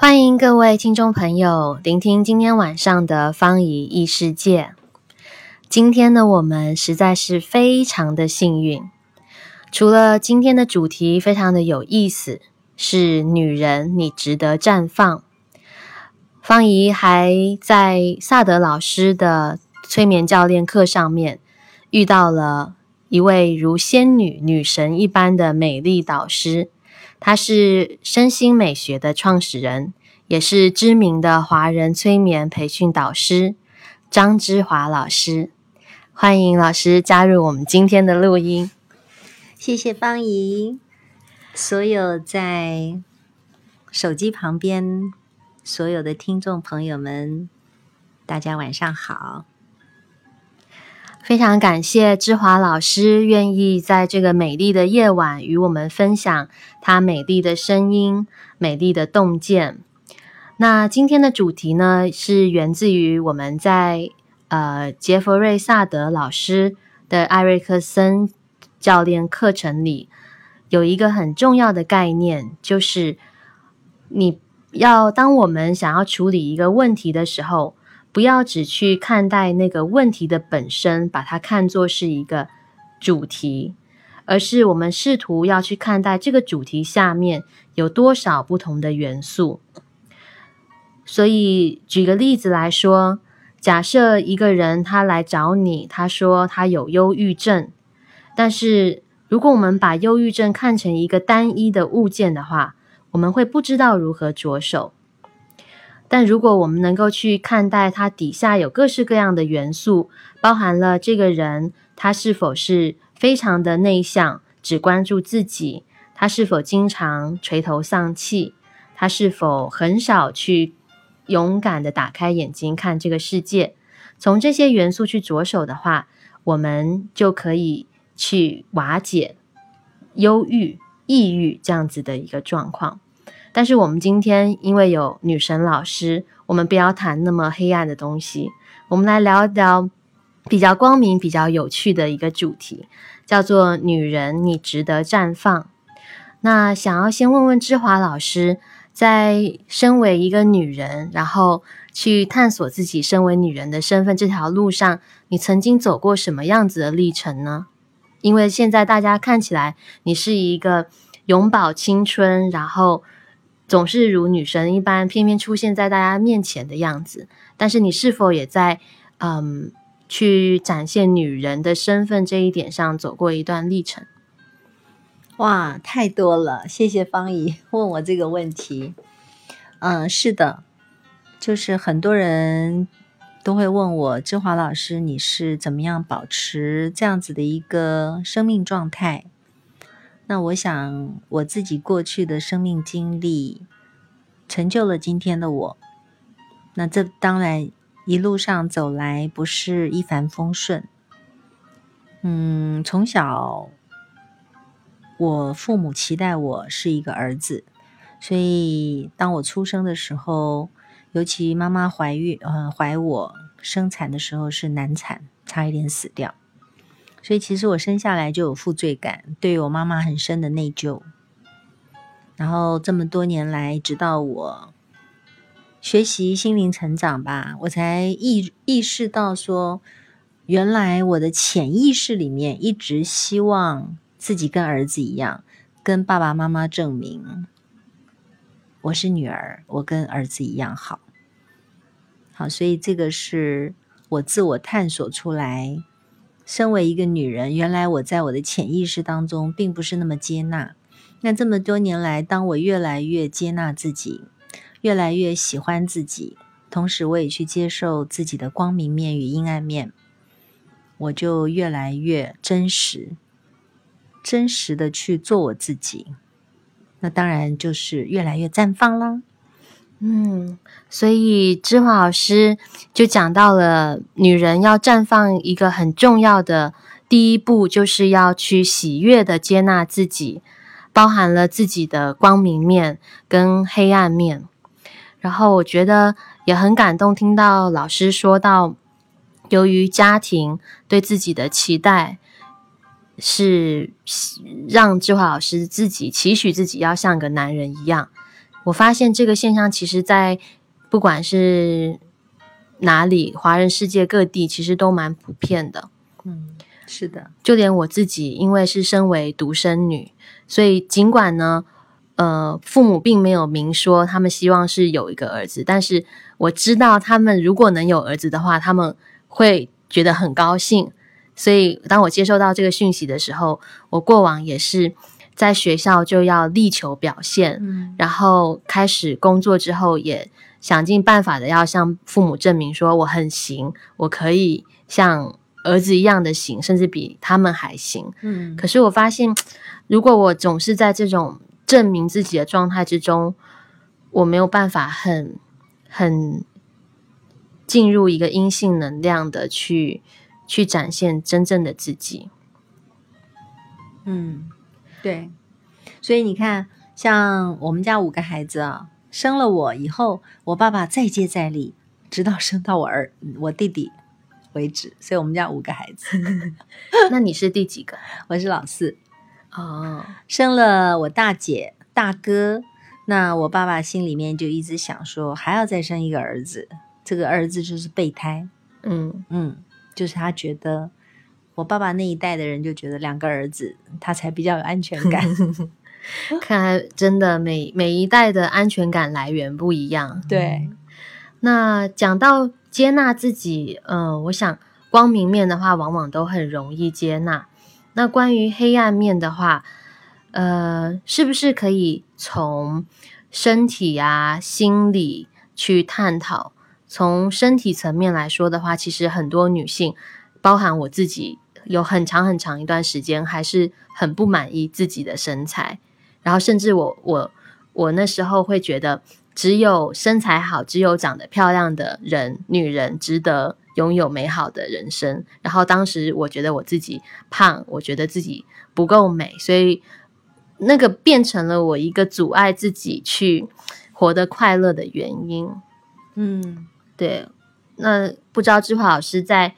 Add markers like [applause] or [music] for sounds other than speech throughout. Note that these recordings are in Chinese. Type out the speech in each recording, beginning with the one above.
欢迎各位听众朋友聆听今天晚上的方怡异世界。今天呢，我们实在是非常的幸运。除了今天的主题非常的有意思，是女人你值得绽放。方怡还在萨德老师的催眠教练课上面遇到了一位如仙女、女神一般的美丽导师。他是身心美学的创始人，也是知名的华人催眠培训导师张之华老师。欢迎老师加入我们今天的录音。谢谢方怡，所有在手机旁边所有的听众朋友们，大家晚上好。非常感谢志华老师愿意在这个美丽的夜晚与我们分享他美丽的声音、美丽的洞见。那今天的主题呢，是源自于我们在呃杰弗瑞萨德老师的艾瑞克森教练课程里，有一个很重要的概念，就是你要当我们想要处理一个问题的时候。不要只去看待那个问题的本身，把它看作是一个主题，而是我们试图要去看待这个主题下面有多少不同的元素。所以，举个例子来说，假设一个人他来找你，他说他有忧郁症，但是如果我们把忧郁症看成一个单一的物件的话，我们会不知道如何着手。但如果我们能够去看待它底下有各式各样的元素，包含了这个人他是否是非常的内向，只关注自己，他是否经常垂头丧气，他是否很少去勇敢的打开眼睛看这个世界，从这些元素去着手的话，我们就可以去瓦解忧郁、抑郁这样子的一个状况。但是我们今天因为有女神老师，我们不要谈那么黑暗的东西，我们来聊一聊比较光明、比较有趣的一个主题，叫做“女人，你值得绽放”。那想要先问问芝华老师，在身为一个女人，然后去探索自己身为女人的身份这条路上，你曾经走过什么样子的历程呢？因为现在大家看起来你是一个永葆青春，然后。总是如女神一般，偏偏出现在大家面前的样子。但是你是否也在嗯，去展现女人的身份这一点上走过一段历程？哇，太多了！谢谢方怡问我这个问题。嗯，是的，就是很多人都会问我，志华老师，你是怎么样保持这样子的一个生命状态？那我想，我自己过去的生命经历成就了今天的我。那这当然一路上走来不是一帆风顺。嗯，从小我父母期待我是一个儿子，所以当我出生的时候，尤其妈妈怀孕，嗯，怀我生产的时候是难产，差一点死掉。所以其实我生下来就有负罪感，对我妈妈很深的内疚。然后这么多年来，直到我学习心灵成长吧，我才意意识到说，原来我的潜意识里面一直希望自己跟儿子一样，跟爸爸妈妈证明我是女儿，我跟儿子一样好。好，所以这个是我自我探索出来。身为一个女人，原来我在我的潜意识当中并不是那么接纳。那这么多年来，当我越来越接纳自己，越来越喜欢自己，同时我也去接受自己的光明面与阴暗面，我就越来越真实，真实的去做我自己。那当然就是越来越绽放啦。嗯，所以芝华老师就讲到了，女人要绽放一个很重要的第一步，就是要去喜悦的接纳自己，包含了自己的光明面跟黑暗面。然后我觉得也很感动，听到老师说到，由于家庭对自己的期待，是让志华老师自己期许自己要像个男人一样。我发现这个现象其实，在不管是哪里，华人世界各地，其实都蛮普遍的。嗯，是的，就连我自己，因为是身为独生女，所以尽管呢，呃，父母并没有明说他们希望是有一个儿子，但是我知道他们如果能有儿子的话，他们会觉得很高兴。所以当我接收到这个讯息的时候，我过往也是在学校就要力求表现，嗯然后开始工作之后，也想尽办法的要向父母证明说我很行，我可以像儿子一样的行，甚至比他们还行。嗯可是我发现，如果我总是在这种证明自己的状态之中，我没有办法很很进入一个阴性能量的去去展现真正的自己。嗯，对，所以你看，像我们家五个孩子啊，生了我以后，我爸爸再接再厉，直到生到我儿我弟弟为止。所以我们家五个孩子，[laughs] 那你是第几个？[laughs] 我是老四，哦，生了我大姐、大哥，那我爸爸心里面就一直想说，还要再生一个儿子，这个儿子就是备胎，嗯嗯，就是他觉得。我爸爸那一代的人就觉得两个儿子，他才比较有安全感。[laughs] 看来真的每每一代的安全感来源不一样。对，那讲到接纳自己，嗯、我想光明面的话，往往都很容易接纳。那关于黑暗面的话，呃，是不是可以从身体啊、心理去探讨？从身体层面来说的话，其实很多女性，包含我自己，有很长很长一段时间还是很不满意自己的身材，然后甚至我我我那时候会觉得，只有身材好，只有长得漂亮的人，女人值得拥有美好的人生。然后当时我觉得我自己胖，我觉得自己不够美，所以那个变成了我一个阻碍自己去活得快乐的原因。嗯。对，那不知道志华老师在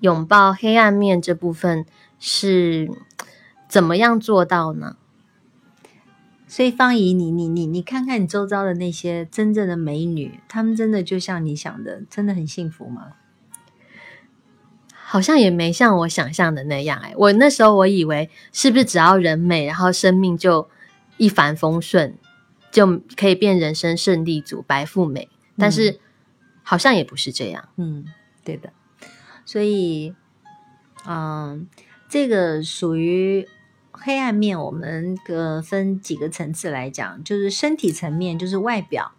拥抱黑暗面这部分是怎么样做到呢？所以方怡，你你你你看看你周遭的那些真正的美女，她们真的就像你想的，真的很幸福吗？好像也没像我想象的那样哎、我那时候我以为是不是只要人美，然后生命就一帆风顺，就可以变人生胜利组、白富美，但是好像也不是这样。嗯，对的。所以，嗯，这个属于黑暗面，我们个分几个层次来讲，就是身体层面，就是外表，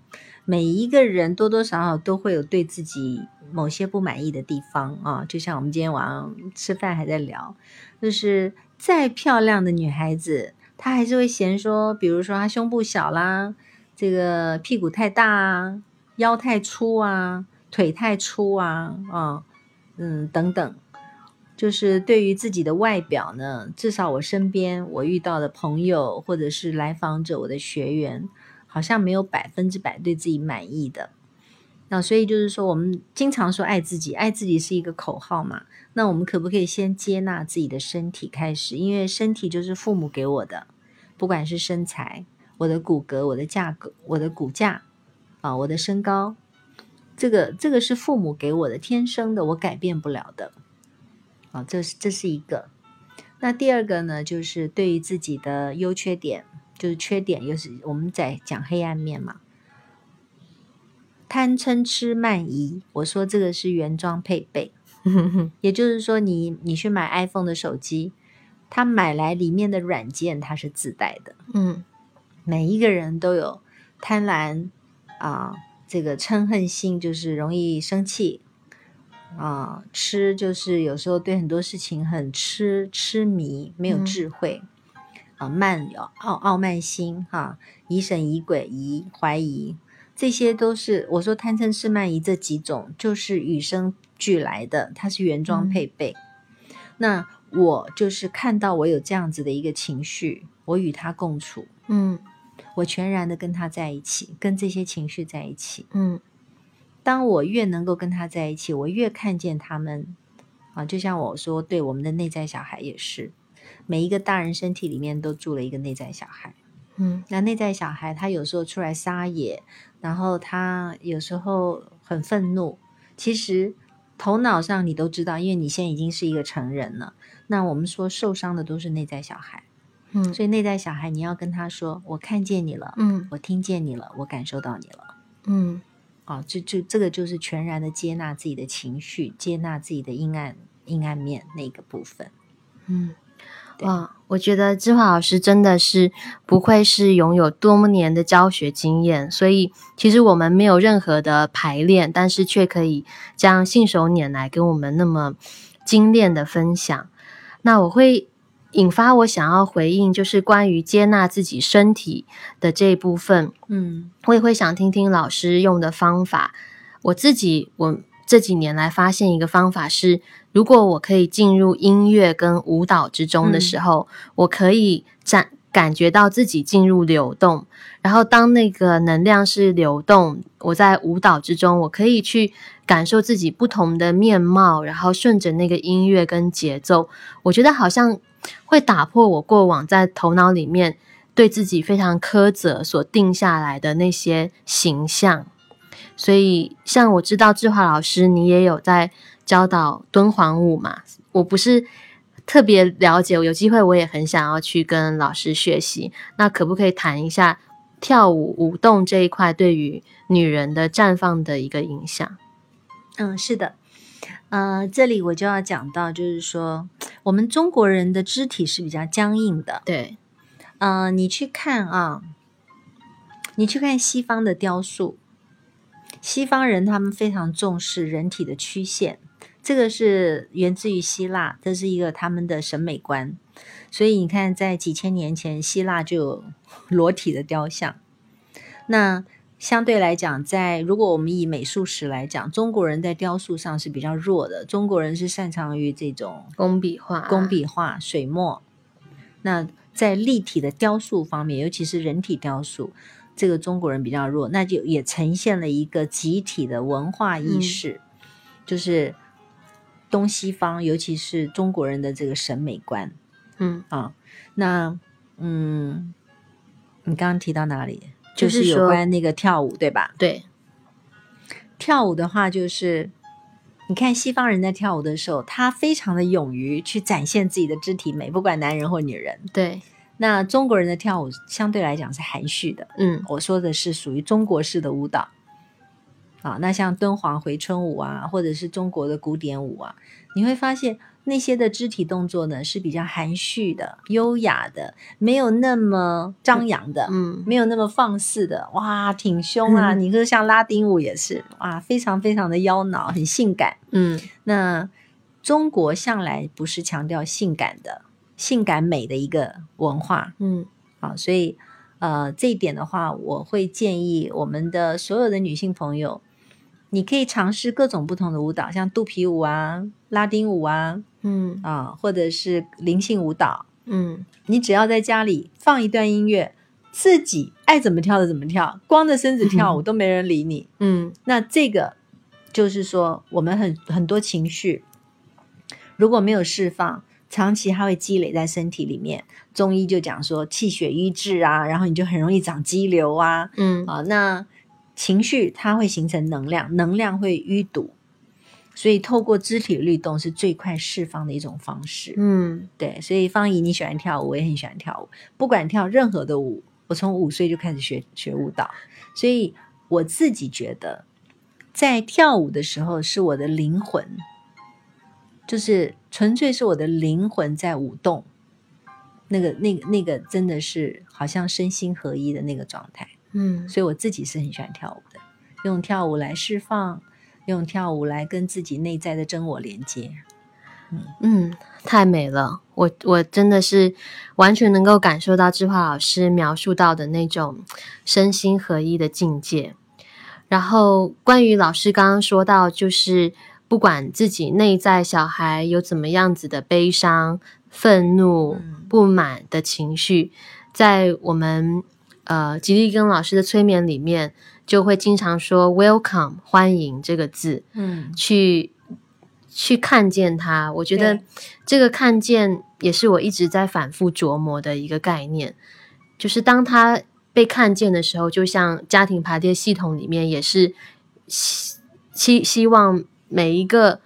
每一个人多多少少都会有对自己某些不满意的地方啊。就像我们今天晚上吃饭还在聊，就是再漂亮的女孩子，她还是会嫌说，比如说她胸部小啦，这个屁股太大啊，腰太粗啊，腿太粗啊，啊，嗯，等等。就是对于自己的外表呢，至少我身边我遇到的朋友或者是来访者，我的学员，好像没有百分之百对自己满意的。那所以就是说，我们经常说爱自己，爱自己是一个口号嘛。那我们可不可以先接纳自己的身体开始？因为身体就是父母给我的，不管是身材、我的骨骼、我的架构、我的骨架啊、我的身高，这个这个是父母给我的，天生的，我改变不了的。啊，这是这是一个。那第二个呢，就是对于自己的优缺点，就是缺点，又是我们在讲黑暗面嘛。贪嗔痴慢疑，我说这个是原装配备，[laughs] 也就是说你，你去买 iPhone 的手机，它买来里面的软件它是自带的。嗯每一个人都有贪婪啊，这个嗔恨心，就是容易生气啊；痴就是有时候对很多事情很痴痴迷，没有嗯智慧、啊；慢有傲傲慢心哈、疑神疑鬼、疑怀疑，这些都是我说贪嗔痴慢疑这几种，就是与生俱来的，它是原装嗯配备。那我就是看到我有这样子的一个情绪，我与它共处。嗯我全然的跟他在一起，跟这些情绪在一起。嗯当我越能够跟他在一起，我越看见他们啊，就像我说，对我们的内在小孩也是，每一个大人身体里面都住了一个内在小孩。嗯那内在小孩他有时候出来撒野，然后他有时候很愤怒，其实头脑上你都知道，因为你现在已经是一个成人了。那我们说受伤的都是内在小孩，嗯所以内在小孩你要跟他说：“我看见你了，嗯我听见你了，我感受到你了。”嗯哦，这这这个就是全然的接纳自己的情绪，接纳自己的阴暗阴暗面那个部分。嗯，对哇，我觉得志华老师真的是不愧是拥有多年的教学经验，所以其实我们没有任何的排练，但是却可以这样信手拈来跟我们那么精炼的分享。那我会引发我想要回应，就是关于接纳自己身体的这一部分。嗯我也会想听听老师用的方法。我自己，我这几年来发现一个方法是，如果我可以进入音乐跟舞蹈之中的时候，我可以感感觉到自己进入流动。然后当那个能量是流动，我在舞蹈之中，我可以去感受自己不同的面貌，然后顺着那个音乐跟节奏，我觉得好像会打破我过往在头脑里面对自己非常苛责所定下来的那些形象。所以，像我知道志华老师，你也有在教导敦煌舞嘛？我不是特别了解，有机会我也很想要去跟老师学习。那可不可以谈一下跳舞舞动这一块对于女人的绽放的一个影响？嗯，是的。呃，这里我就要讲到，就是说，我们中国人的肢体是比较僵硬的。对，呃，你去看啊，你去看西方的雕塑，西方人他们非常重视人体的曲线，这个是源自于希腊，这是一个他们的审美观。所以你看，在几千年前，希腊就有裸体的雕像。那相对来讲，在如果我们以美术史来讲，中国人在雕塑上是比较弱的。中国人是擅长于这种工笔画，工笔画、水墨。那在立体的雕塑方面，尤其是人体雕塑，这个中国人比较弱，那就也呈现了一个集体的文化意识，就是东西方，尤其是中国人的这个审美观嗯，啊。那嗯，你刚刚提到哪里？就是有关那个跳舞，对吧？对，跳舞的话，就是你看西方人在跳舞的时候，他非常的勇于去展现自己的肢体美，不管男人或女人。对，那中国人的跳舞相对来讲是含蓄的，嗯我说的是属于中国式的舞蹈。啊，那像敦煌回春舞啊，或者是中国的古典舞啊，你会发现那些的肢体动作呢是比较含蓄的、优雅的，没有那么张扬的。嗯没有那么放肆的，哇，挺胸啊！嗯你说像拉丁舞也是，哇，非常非常的妖娆，很性感。嗯那中国向来不是强调性感的、性感美的一个文化嗯啊，所以呃，这一点的话，我会建议我们的所有的女性朋友，你可以尝试各种不同的舞蹈，像肚皮舞啊、拉丁舞啊嗯啊，或者是灵性舞蹈，嗯你只要在家里放一段音乐，自己爱怎么跳的怎么跳，光着身子跳舞都没人理你。嗯那这个就是说，我们很很多情绪如果没有释放，长期它会积累在身体里面。中医就讲说气血瘀滞啊，然后你就很容易长肌瘤啊嗯啊。那情绪它会形成能量，能量会淤堵，所以透过肢体律动是最快释放的一种方式。嗯对，所以方怡你喜欢跳舞，我也很喜欢跳舞。不管跳任何的舞，我从五岁就开始学学舞蹈，所以我自己觉得，在跳舞的时候是我的灵魂，就是纯粹是我的灵魂在舞动，那个、那个、那个真的是好像身心合一的那个状态。嗯所以我自己是很喜欢跳舞的，用跳舞来释放，用跳舞来跟自己内在的真我连接。嗯，太美了！我我真的是完全能够感受到志华老师描述到的那种身心合一的境界。然后，关于老师刚刚说到，就是不管自己内在小孩有怎么样子的悲伤、愤怒、嗯不满的情绪，在我们呃吉利根老师的催眠里面，就会经常说 “welcome” 欢迎这个字。嗯去去看见它。我觉得这个看见也是我一直在反复琢磨的一个概念。就是当他被看见的时候，就像家庭排列系统里面也是希希希望每一个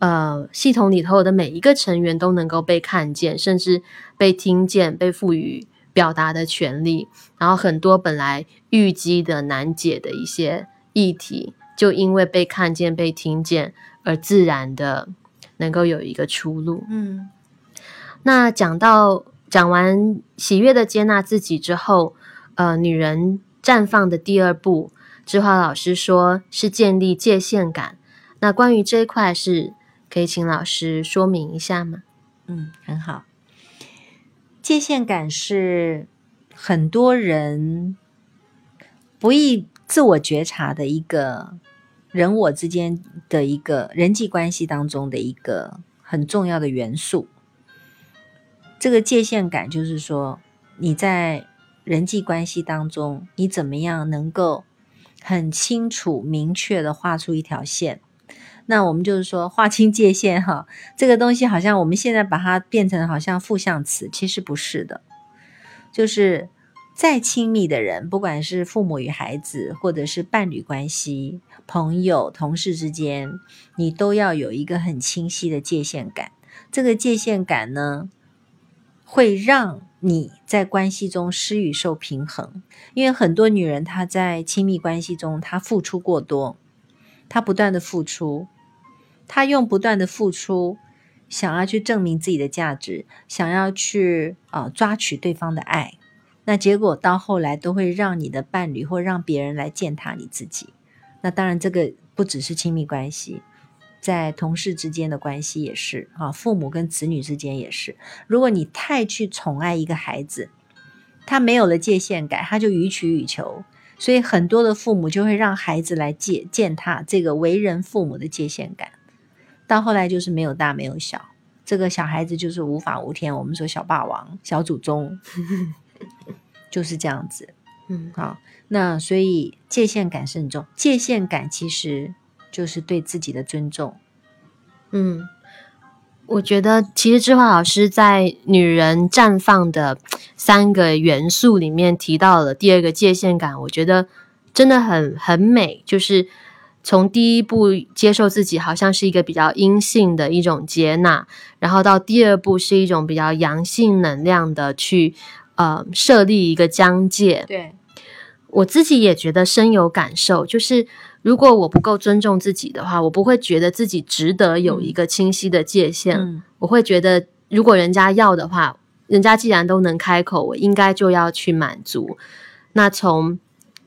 呃系统里头的每一个成员都能够被看见，甚至被听见，被赋予表达的权利。然后很多本来郁积的难解的一些议题，就因为被看见、被听见，而自然的能够有一个出路。嗯那讲到讲完喜悦的接纳自己之后，呃，女人绽放的第二步，志华老师说是建立界限感。那关于这一块，是可以请老师说明一下吗？嗯，很好。界限感是很多人不易自我觉察的一个人我之间的一个人际关系当中的一个很重要的元素。这个界限感就是说，你在人际关系当中，你怎么样能够很清楚、明确的画出一条线？那我们就是说，划清界限哈，这个东西好像我们现在把它变成好像负向词，其实不是的。就是再亲密的人，不管是父母与孩子，或者是伴侣关系、朋友、同事之间，你都要有一个很清晰的界限感。这个界限感呢，会让你在关系中施与受平衡。因为很多女人她在亲密关系中，她付出过多，他不断的付出，他用不断的付出，想要去证明自己的价值，想要去呃抓取对方的爱，那结果到后来都会让你的伴侣或让别人来践踏你自己。那当然，这个不只是亲密关系。在同事之间的关系也是啊，父母跟子女之间也是。如果你太去宠爱一个孩子，他没有了界限感，他就予取予求，所以很多的父母就会让孩子来践践踏这个为人父母的界限感，到后来就是没有大没有小，这个小孩子就是无法无天。我们说小霸王、小祖宗 [laughs] 就是这样子。嗯，好，那所以界限感慎重，界限感其实。就是对自己的尊重。嗯，我觉得其实智华老师在女人绽放的三个元素里面提到了第二个界限感，我觉得真的很很美。就是从第一步接受自己，好像是一个比较阴性的一种接纳，然后到第二步是一种比较阳性能量的去呃设立一个疆界。对我自己也觉得深有感受，就是。如果我不够尊重自己的话，我不会觉得自己值得有一个清晰的界限。嗯，我会觉得，如果人家要的话，人家既然都能开口，我应该就要去满足。那从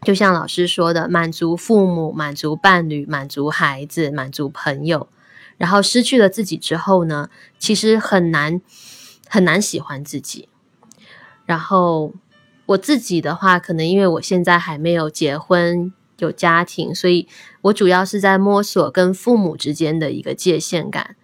就像老师说的，满足父母、满足伴侣、满足孩子、满足朋友，然后失去了自己之后呢，其实很难很难喜欢自己。然后我自己的话，可能因为我现在还没有结婚。有家庭，所以我主要是在摸索跟父母之间的一个界限感。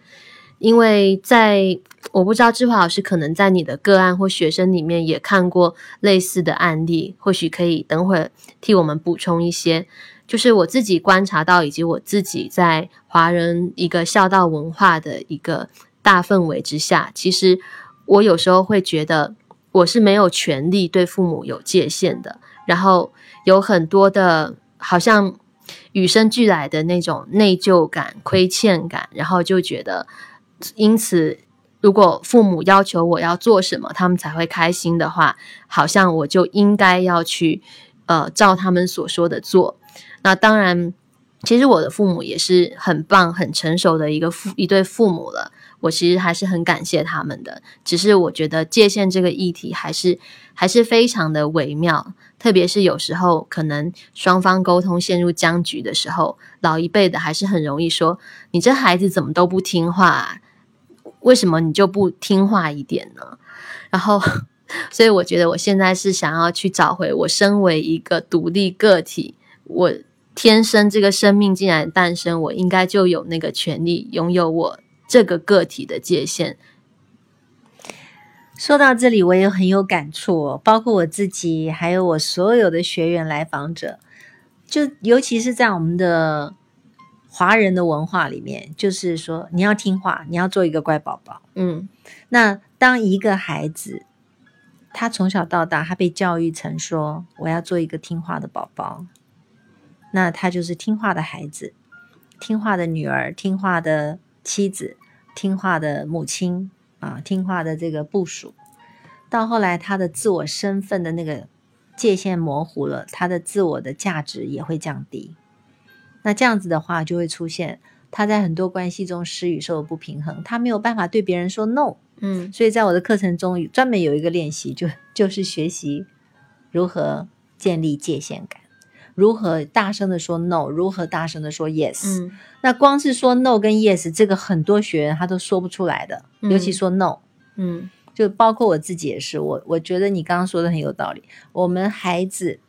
因为在我不知道志华老师可能在你的个案或学生里面也看过类似的案例，或许可以等会儿替我们补充一些。就是我自己观察到，以及我自己在华人一个孝道文化的一个大氛围之下，其实我有时候会觉得我是没有权利对父母有界限的，然后有很多的。好像与生俱来的那种内疚感、亏欠感，然后就觉得，因此，如果父母要求我要做什么，他们才会开心的话，好像我就应该要去，呃，照他们所说的做。那当然，其实我的父母也是很棒、很成熟的一个父一对父母了。我其实还是很感谢他们的，只是我觉得界限这个议题还是还是非常的微妙，特别是有时候可能双方沟通陷入僵局的时候，老一辈的还是很容易说：“你这孩子怎么都不听话？为什么你就不听话一点呢？”然后，所以我觉得我现在是想要去找回我身为一个独立个体，我天生这个生命竟然诞生，我应该就有那个权利拥有我。这个个体的界限，说到这里，我也很有感触，哦包括我自己，还有我所有的学员来访者，就尤其是在我们的华人的文化里面，就是说你要听话，你要做一个乖宝宝。嗯，那当一个孩子他从小到大，他被教育成说我要做一个听话的宝宝，那他就是听话的孩子，听话的女儿，听话的妻子，听话的母亲啊，听话的这个部属。到后来，他的自我身份的那个界限模糊了，他的自我的价值也会降低。那这样子的话，就会出现他在很多关系中施与受不平衡，他没有办法对别人说 no。嗯所以在我的课程中专门有一个练习，就就是学习如何建立界限感，如何大声的说 no，如何大声的说 yes。嗯那光是说 no 跟 yes，这个很多学员他都说不出来的，嗯尤其说 no。嗯就包括我自己也是，我我觉得你刚刚说的很有道理。我们孩子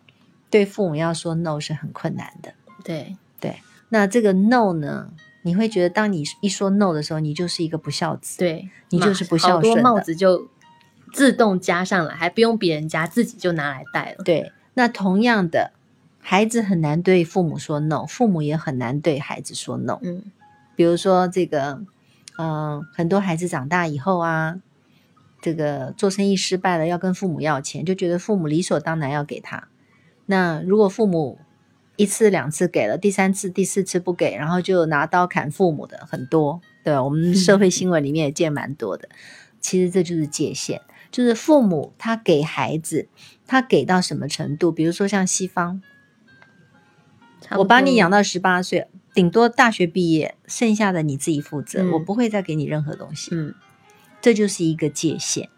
对父母要说 no 是很困难的。对对，那这个 no 呢，你会觉得当你一说 no 的时候，你就是一个不孝子。对你就是不孝顺的帽子就自动加上了，还不用别人加，自己就拿来戴了。对，那同样的，孩子很难对父母说 no，父母也很难对孩子说 no。嗯比如说这个，嗯、很多孩子长大以后啊，这个做生意失败了，要跟父母要钱，就觉得父母理所当然要给他。那如果父母一次两次给了，第三次、第四次不给，然后就拿刀砍父母的很多，对吧？我们社会新闻里面也见蛮多的。其实这就是界限，就是父母他给孩子，他给到什么程度？比如说像西方，我把你养到十八岁，顶多大学毕业，剩下的你自己负责，嗯我不会再给你任何东西。嗯，这就是一个界限。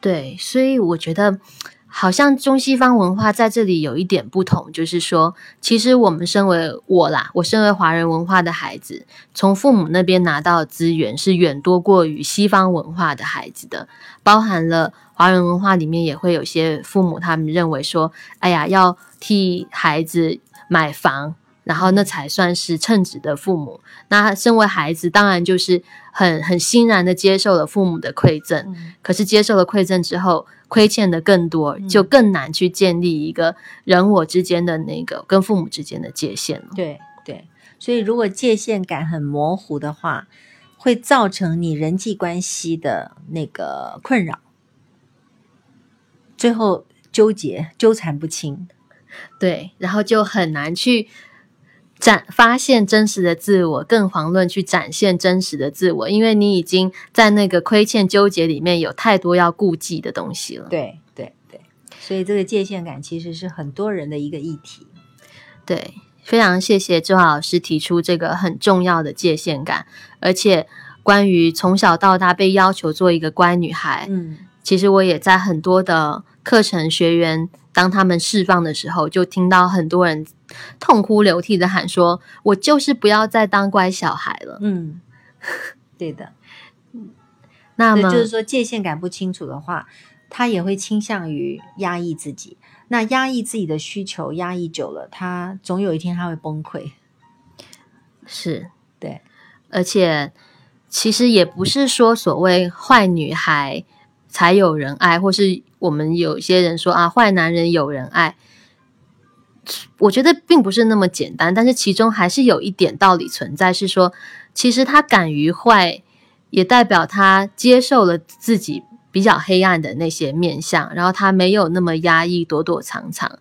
对，所以我觉得好像中西方文化在这里有一点不同，就是说，其实我们身为我啦，我身为华人文化的孩子，从父母那边拿到资源是远多过于西方文化的孩子的，包含了华人文化里面也会有些父母他们认为说，哎呀，要替孩子买房。然后那才算是称职的父母。那身为孩子，当然就是很很欣然的接受了父母的馈赠，嗯可是接受了馈赠之后，亏欠的更多，嗯就更难去建立一个人我之间的那个跟父母之间的界限了。对对，所以如果界限感很模糊的话，会造成你人际关系的那个困扰，最后纠结纠缠不清。对，然后就很难去展发现真实的自我，更遑论去展现真实的自我，因为你已经在那个亏欠纠结里面有太多要顾忌的东西了。对对对，所以这个界限感其实是很多人的一个议题。对，非常谢谢周老师提出这个很重要的界限感，而且关于从小到大被要求做一个乖女孩，嗯其实我也在很多的课程学员，当他们释放的时候，就听到很多人痛哭流涕的喊说：“我就是不要再当乖小孩了。嗯，对的。[laughs] ”那么，对就是说界限感不清楚的话，他也会倾向于压抑自己。那压抑自己的需求，压抑久了，他总有一天他会崩溃。是对，而且其实也不是说所谓坏女孩才有人爱，或是我们有些人说啊，坏男人有人爱。我觉得并不是那么简单，但是其中还是有一点道理存在，是说，其实他敢于坏，也代表他接受了自己比较黑暗的那些面相，然后他没有那么压抑、躲躲藏藏。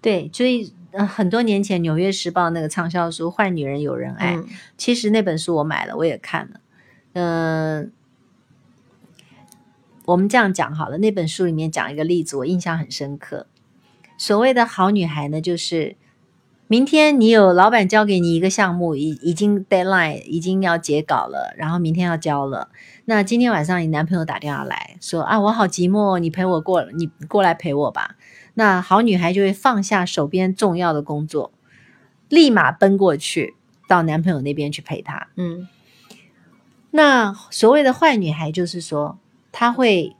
对，所以、呃、很多年前《纽约时报》那个畅销书《坏女人有人爱》嗯其实那本书我买了，我也看了。嗯、我们这样讲好了，那本书里面讲一个例子，我印象很深刻。所谓的好女孩呢，就是明天你有老板交给你一个项目，已已经 deadline 已经要截稿了，然后明天要交了。那今天晚上你男朋友打电话来说啊，我好寂寞，你陪我过，你过来陪我吧。那好女孩就会放下手边重要的工作，立马奔过去到男朋友那边去陪他。嗯那所谓的坏女孩，就是说她会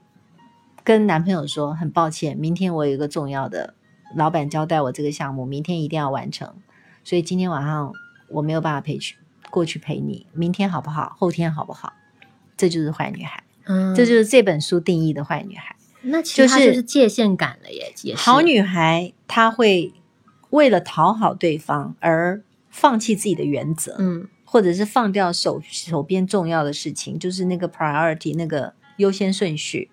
跟男朋友说：“很抱歉，明天我有一个重要的老板交代我这个项目，明天一定要完成，所以今天晚上我没有办法陪去过去陪你，明天好不好？后天好不好？”这就是坏女孩，嗯，这就是这本书定义的坏女孩。那其实它就是就是界限感了耶，也是好女孩她会为了讨好对方而放弃自己的原则，嗯或者是放掉手手边重要的事情，就是那个 priority 那个优先顺序。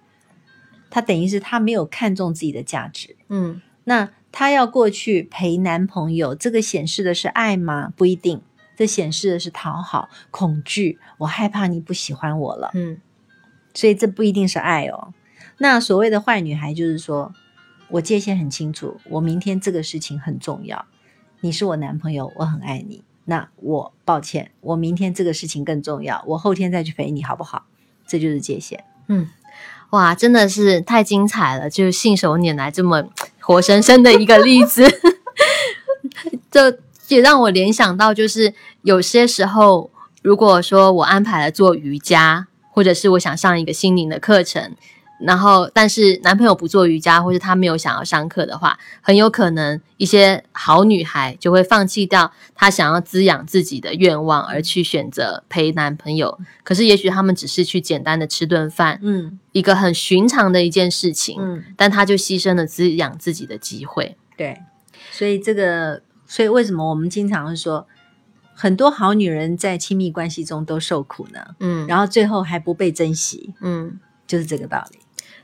他等于是他没有看重自己的价值。嗯那他要过去陪男朋友，这个显示的是爱吗？不一定，这显示的是讨好、恐惧，我害怕你不喜欢我了，嗯所以这不一定是爱哦。那所谓的坏女孩，就是说我界限很清楚，我明天这个事情很重要，你是我男朋友，我很爱你。那我抱歉，我明天这个事情更重要，我后天再去陪你好不好？这就是界限。嗯，哇，真的是太精彩了！就信手拈来这么活生生的一个例子，[laughs] 这也让我联想到，就是有些时候，如果说我安排了做瑜伽，或者是我想上一个心灵的课程，然后但是男朋友不做瑜伽，或者他没有想要上课的话，很有可能一些好女孩就会放弃掉她想要滋养自己的愿望，而去选择陪男朋友。可是也许他们只是去简单的吃顿饭，嗯一个很寻常的一件事情，嗯，但他就牺牲了滋养自己的机会。对，所以这个，所以为什么我们经常会说，很多好女人在亲密关系中都受苦呢？嗯，然后最后还不被珍惜，嗯，就是这个道理。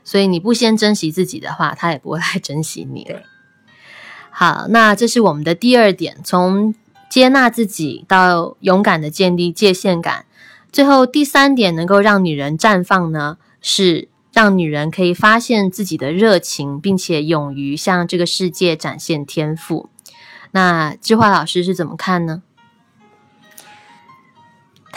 所以你不先珍惜自己的话，他也不会来珍惜你。对，好，那这是我们的第二点，从接纳自己到勇敢的建立界限感。最后第三点，能够让女人绽放呢，是让女人可以发现自己的热情，并且勇于向这个世界展现天赋。那智慧老师是怎么看呢？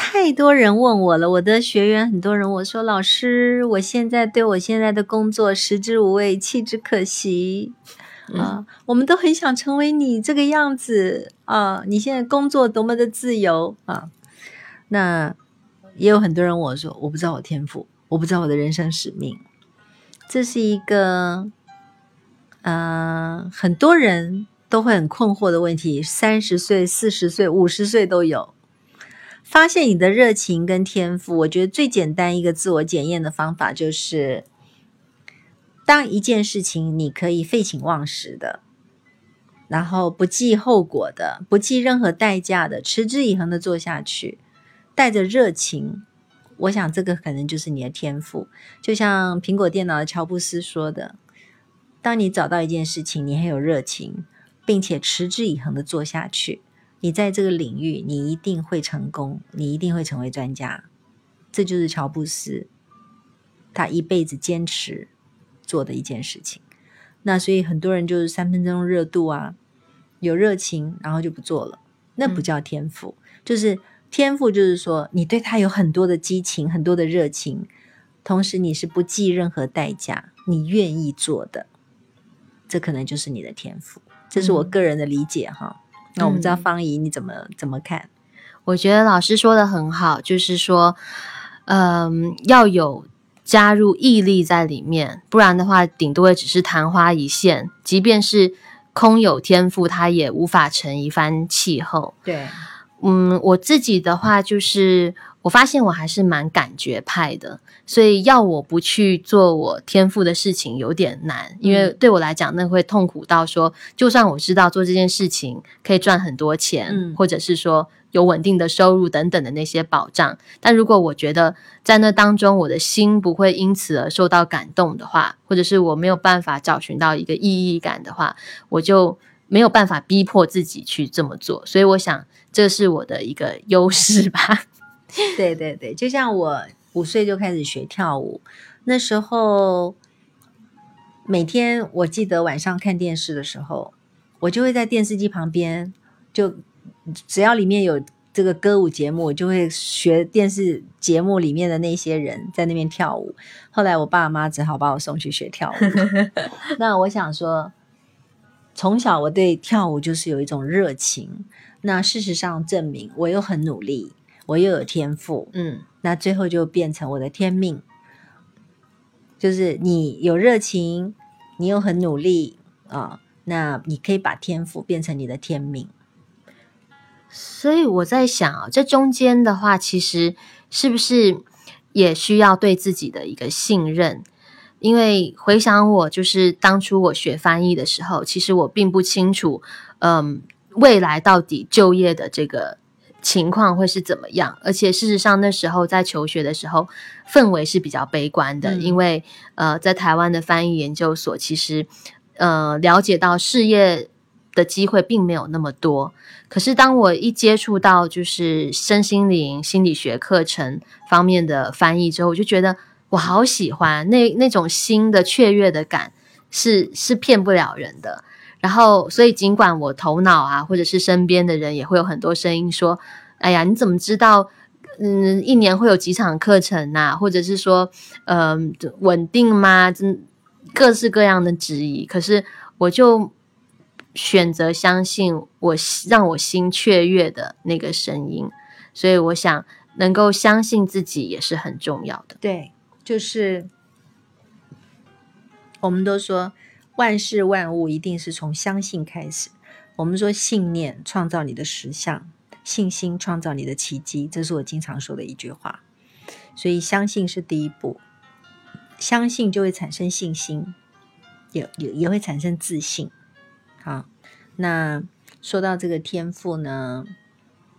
太多人问我了，我的学员很多人我说老师，我现在对我现在的工作食之无味，弃之可惜。啊，我们都很想成为你这个样子啊！你现在工作多么的自由啊！那也有很多人问我说，我不知道我天赋，我不知道我的人生使命。这是一个，呃，很多人都会很困惑的问题。三十岁、四十岁、五十岁都有。发现你的热情跟天赋，我觉得最简单一个自我检验的方法就是，当一件事情你可以废寝忘食的，然后不计后果的，不计任何代价的，持之以恒的做下去，带着热情，我想这个可能就是你的天赋。就像苹果电脑的乔布斯说的，当你找到一件事情，你很有热情，并且持之以恒的做下去。你在这个领域，你一定会成功，你一定会成为专家。这就是乔布斯他一辈子坚持做的一件事情。那所以很多人就是三分钟热度啊，有热情，然后就不做了，那不叫天赋。就是天赋，就是说你对他有很多的激情，很多的热情，同时你是不计任何代价，你愿意做的，这可能就是你的天赋。这是我个人的理解哈。那我们知道方怡你怎么怎么看？我觉得老师说的很好，就是说，嗯，要有加入毅力在里面，不然的话，顶多也只是昙花一现。即便是空有天赋，他也无法成一番气候。对，嗯，我自己的话就是，我发现我还是蛮感觉派的，所以要我不去做我天赋的事情有点难，因为对我来讲，那会痛苦到说，就算我知道做这件事情可以赚很多钱，嗯或者是说有稳定的收入等等的那些保障，但如果我觉得在那当中我的心不会因此而受到感动的话，或者是我没有办法找寻到一个意义感的话，我就没有办法逼迫自己去这么做，所以我想这是我的一个优势吧。对对对，就像我五岁就开始学跳舞，那时候每天我记得晚上看电视的时候，我就会在电视机旁边，就只要里面有这个歌舞节目，我就会学电视节目里面的那些人在那边跳舞。后来我爸妈只好把我送去学跳舞。[laughs] 那我想说，从小我对跳舞就是有一种热情。那事实上证明，我又很努力，我又有天赋，嗯那最后就变成我的天命。就是你有热情，你又很努力啊、那你可以把天赋变成你的天命。所以我在想啊，这中间的话，其实是不是也需要对自己的一个信任？因为回想我就是当初我学翻译的时候，其实我并不清楚，嗯，未来到底就业的这个情况会是怎么样。而且事实上，那时候在求学的时候，氛围是比较悲观的，嗯因为呃，在台湾的翻译研究所，其实呃了解到事业的机会并没有那么多。可是当我一接触到就是身心灵心理学课程方面的翻译之后，我就觉得我好喜欢那那种新的雀跃的感，是是骗不了人的。然后，所以尽管我头脑啊，或者是身边的人也会有很多声音说：“哎呀，你怎么知道？嗯，一年会有几场课程呐、或者是说，嗯、稳定吗？真各式各样的质疑。可是我就选择相信我让我心雀跃的那个声音，所以我想能够相信自己也是很重要的。对，就是我们都说万事万物一定是从相信开始。我们说信念创造你的实相，信心创造你的奇迹，这是我经常说的一句话。所以相信是第一步，相信就会产生信心，也也也会产生自信。好，那说到这个天赋呢，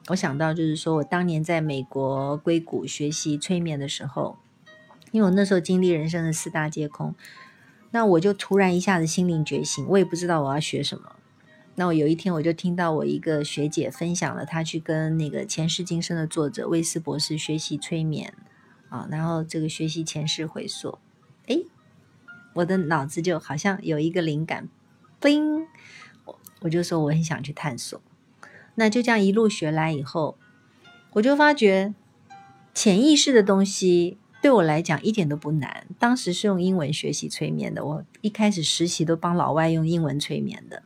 我想到就是说我当年在美国硅谷学习催眠的时候，因为我那时候经历人生的四大皆空，那我就突然一下子心灵觉醒，我也不知道我要学什么。那我有一天我就听到我一个学姐分享了，她去跟那个前世今生的作者魏斯博士学习催眠啊，然后这个学习前世回溯，诶，我的脑子就好像有一个灵感，叮，我我就说我很想去探索。那就这样一路学来以后，我就发觉潜意识的东西对我来讲一点都不难。当时是用英文学习催眠的，我一开始实习都帮老外用英文催眠的。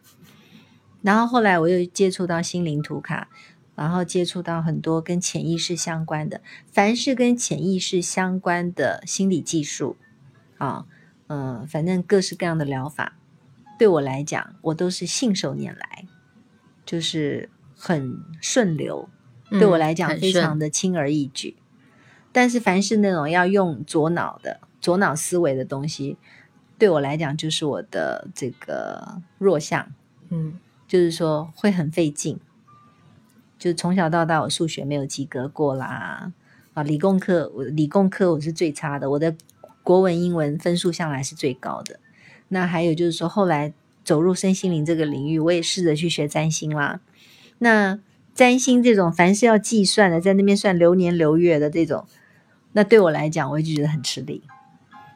然后后来我又接触到心灵图卡，然后接触到很多跟潜意识相关的，凡是跟潜意识相关的心理技术啊，嗯、反正各式各样的疗法，对我来讲，我都是信手拈来，就是很顺流，对我来讲非常的轻而易举。但是凡是那种要用左脑的、左脑思维的东西，对我来讲就是我的这个弱项。嗯就是说会很费劲，就是从小到大我数学没有及格过啦，啊，理工科我理工科我是最差的，我的国文、英文分数向来是最高的。那还有就是说，后来走入身心灵这个领域，我也试着去学占星啦。那占星这种凡是要计算的，在那边算流年流月的这种，那对我来讲，我就觉得很吃力。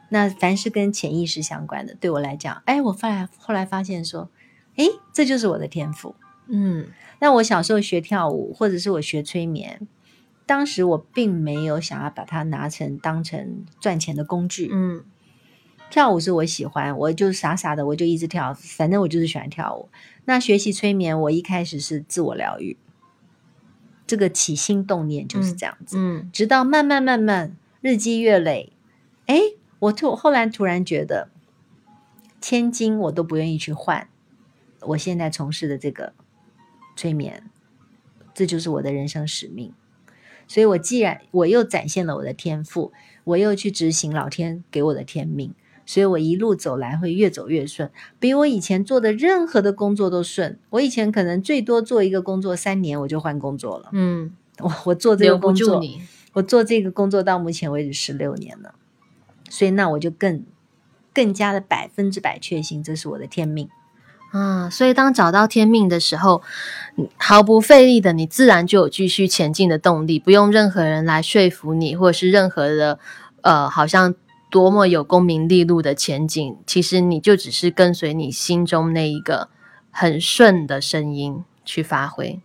那凡是跟潜意识相关的，对我来讲，哎，我后来后来发现说，哎，这就是我的天赋。嗯那我小时候学跳舞，或者是我学催眠，当时我并没有想要把它拿成当成赚钱的工具。嗯跳舞是我喜欢，我就傻傻的，我就一直跳，反正我就是喜欢跳舞。那学习催眠，我一开始是自我疗愈，这个起心动念就是这样子。嗯直到慢慢慢慢日积月累，哎，我突后来突然觉得，千金我都不愿意去换我现在从事的这个催眠，这就是我的人生使命。所以，我既然我又展现了我的天赋，我又去执行老天给我的天命，所以我一路走来会越走越顺，比我以前做的任何的工作都顺。我以前可能最多做一个工作三年我就换工作了，嗯，我我做这个工作，我做这个工作到目前为止十六年了，所以那我就更更加的百分之百确信这是我的天命。啊，所以当找到天命的时候，毫不费力的，你自然就有继续前进的动力，不用任何人来说服你，或者是任何的呃，好像多么有功名利禄的前景，其实你就只是跟随你心中那一个很顺的声音去发挥。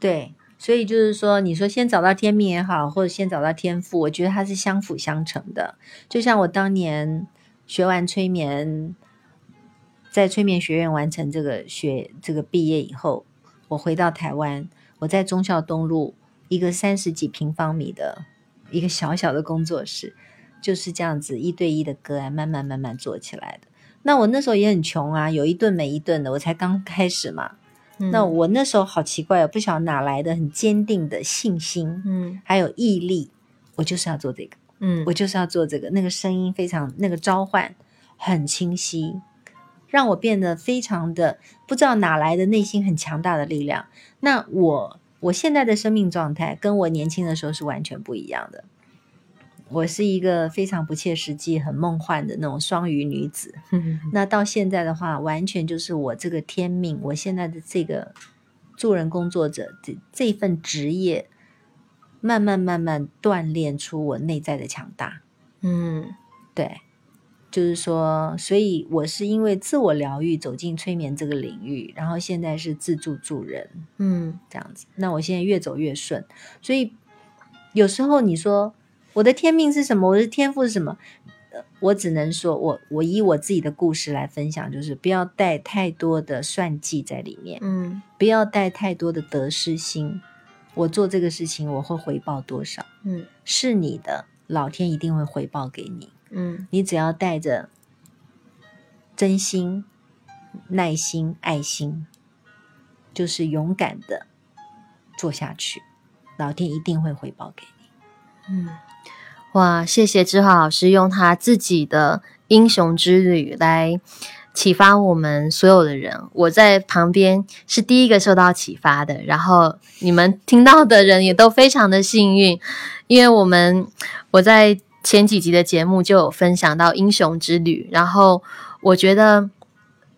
对，所以就是说，你说先找到天命也好，或者先找到天赋，我觉得它是相辅相成的。就像我当年学完催眠，在催眠学院完成这个学这个毕业以后，我回到台湾，我在忠孝东路一个三十几平方米的一个小小的工作室，就是这样子一对一的个案，慢慢慢慢做起来的。那我那时候也很穷啊，有一顿没一顿的，我才刚开始嘛。那嗯我那时候好奇怪哦，不晓得哪来的很坚定的信心，嗯还有毅力，我就是要做这个，嗯我就是要做这个。那个声音非常，那个召唤很清晰，让我变得非常的不知道哪来的内心很强大的力量。那我我现在的生命状态跟我年轻的时候是完全不一样的。我是一个非常不切实际、很梦幻的那种双鱼女子。[laughs] 那到现在的话，完全就是我这个天命，我现在的这个助人工作者这这份职业，慢慢慢慢锻炼出我内在的强大。嗯，对，就是说，所以我是因为自我疗愈走进催眠这个领域，然后现在是自助助人，嗯，这样子。那我现在越走越顺，所以有时候你说我的天命是什么，我的天赋是什么？呃我只能说我我以我自己的故事来分享，就是不要带太多的算计在里面，嗯，不要带太多的得失心。我做这个事情，我会回报多少？嗯，是你的，老天一定会回报给你。嗯，你只要带着真心、耐心、爱心，就是勇敢的做下去，老天一定会回报给你。嗯哇，谢谢志华老师用他自己的英雄之旅来启发我们所有的人。我在旁边是第一个受到启发的，然后你们听到的人也都非常的幸运，因为我们我在前几集的节目就有分享到英雄之旅，然后我觉得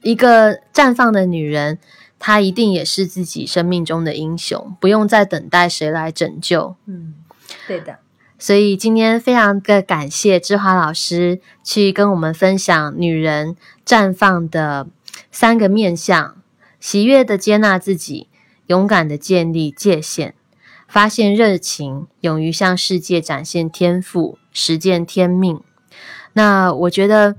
一个绽放的女人。她一定也是自己生命中的英雄，不用再等待谁来拯救。嗯，对的。所以今天非常的感谢志华老师去跟我们分享女人绽放的三个面向：喜悦的接纳自己，勇敢的建立界限，发现热情，勇于向世界展现天赋，实践天命。那我觉得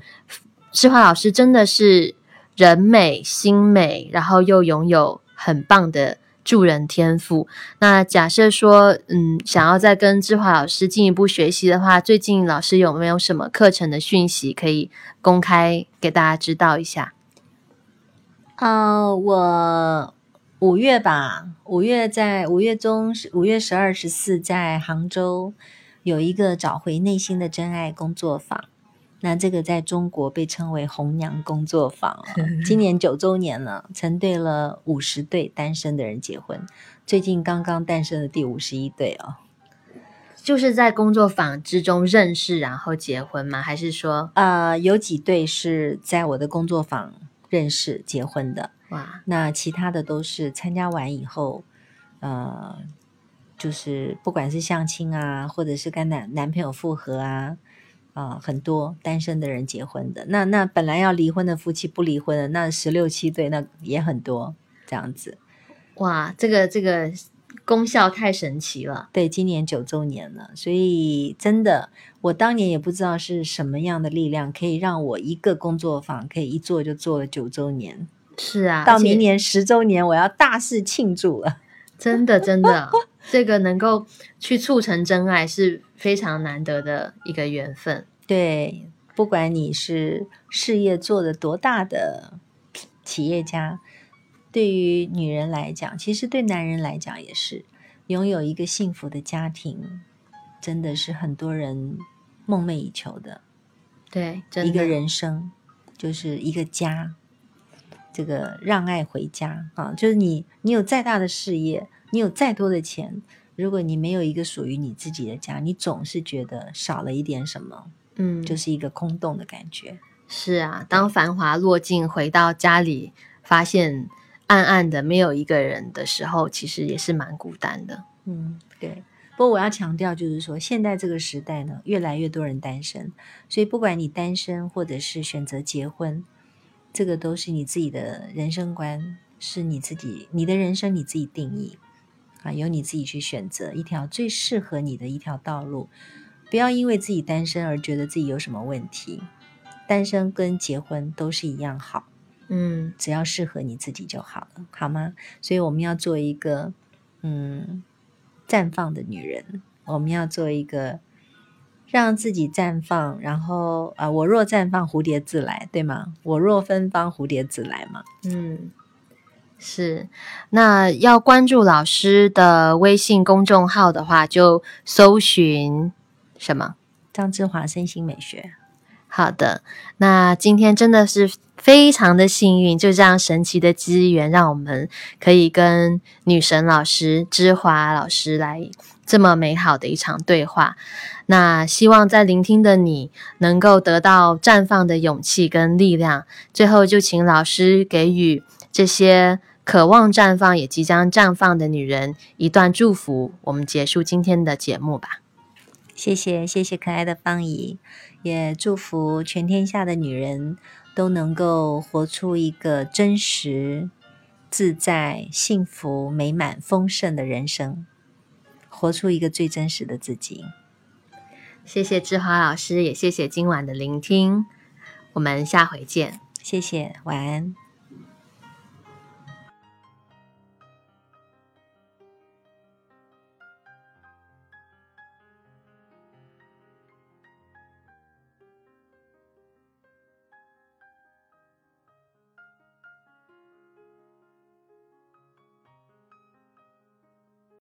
志华老师真的是人美心美，然后又拥有很棒的。助人天赋。那假设说，嗯，想要再跟志华老师进一步学习的话，最近老师有没有什么课程的讯息可以公开给大家知道一下？呃，我五月吧，五月在五月中，五月十二、十四在杭州有一个找回内心的真爱工作坊。那这个在中国被称为红娘工作坊、哦，今年九周年了，成对了五十对单身的人结婚。最近刚刚诞生的第五十一对哦，就是在工作坊之中认识，然后结婚吗？还是说，呃，有几对是在我的工作坊认识结婚的？哇，那其他的都是参加完以后，呃，就是不管是相亲啊，或者是跟男男朋友复合啊。啊，很多单身的人结婚的，那那本来要离婚的夫妻不离婚的，那十六七对，那也很多这样子。哇，这个这个功效太神奇了。对，今年九周年了，所以真的，我当年也不知道是什么样的力量可以让我一个工作坊可以一做就做了九周年。是啊，到明年十周年，我要大肆庆祝了。真的，真的，这个能够去促成真爱是非常难得的一个缘分。对，不管你是事业做的多大的企业家，对于女人来讲，其实对男人来讲也是，拥有一个幸福的家庭，真的是很多人梦寐以求的。对，一个人生就是一个家。这个让爱回家啊，就是你，你有再大的事业，你有再多的钱，如果你没有一个属于你自己的家，你总是觉得少了一点什么，嗯，就是一个空洞的感觉。是啊，当繁华落尽，回到家里，发现暗暗的没有一个人的时候，其实也是蛮孤单的。嗯，对。不过我要强调，就是说，现在这个时代呢，越来越多人单身，所以不管你单身或者是选择结婚。这个都是你自己的人生观，是你自己，你的人生你自己定义啊，由你自己去选择一条最适合你的一条道路。不要因为自己单身而觉得自己有什么问题，单身跟结婚都是一样好，嗯，只要适合你自己就好了，好吗？所以我们要做一个嗯绽放的女人，我们要做一个。让自己绽放，然后啊，我若绽放，蝴蝶自来，对吗？我若芬芳，蝴蝶自来嘛。嗯，是。那要关注老师的微信公众号的话，就搜寻什么？张志华身心美学。好的，那今天真的是非常的幸运，就这样神奇的机缘，让我们可以跟女神老师芝华老师来这么美好的一场对话。那希望在聆听的你能够得到绽放的勇气跟力量。最后，就请老师给予这些渴望绽放也即将绽放的女人一段祝福。我们结束今天的节目吧。谢谢，谢谢可爱的方怡，也祝福全天下的女人都能够活出一个真实、自在、幸福、美满、丰盛的人生，活出一个最真实的自己。谢谢志华老师，也谢谢今晚的聆听，我们下回见。谢谢，晚安。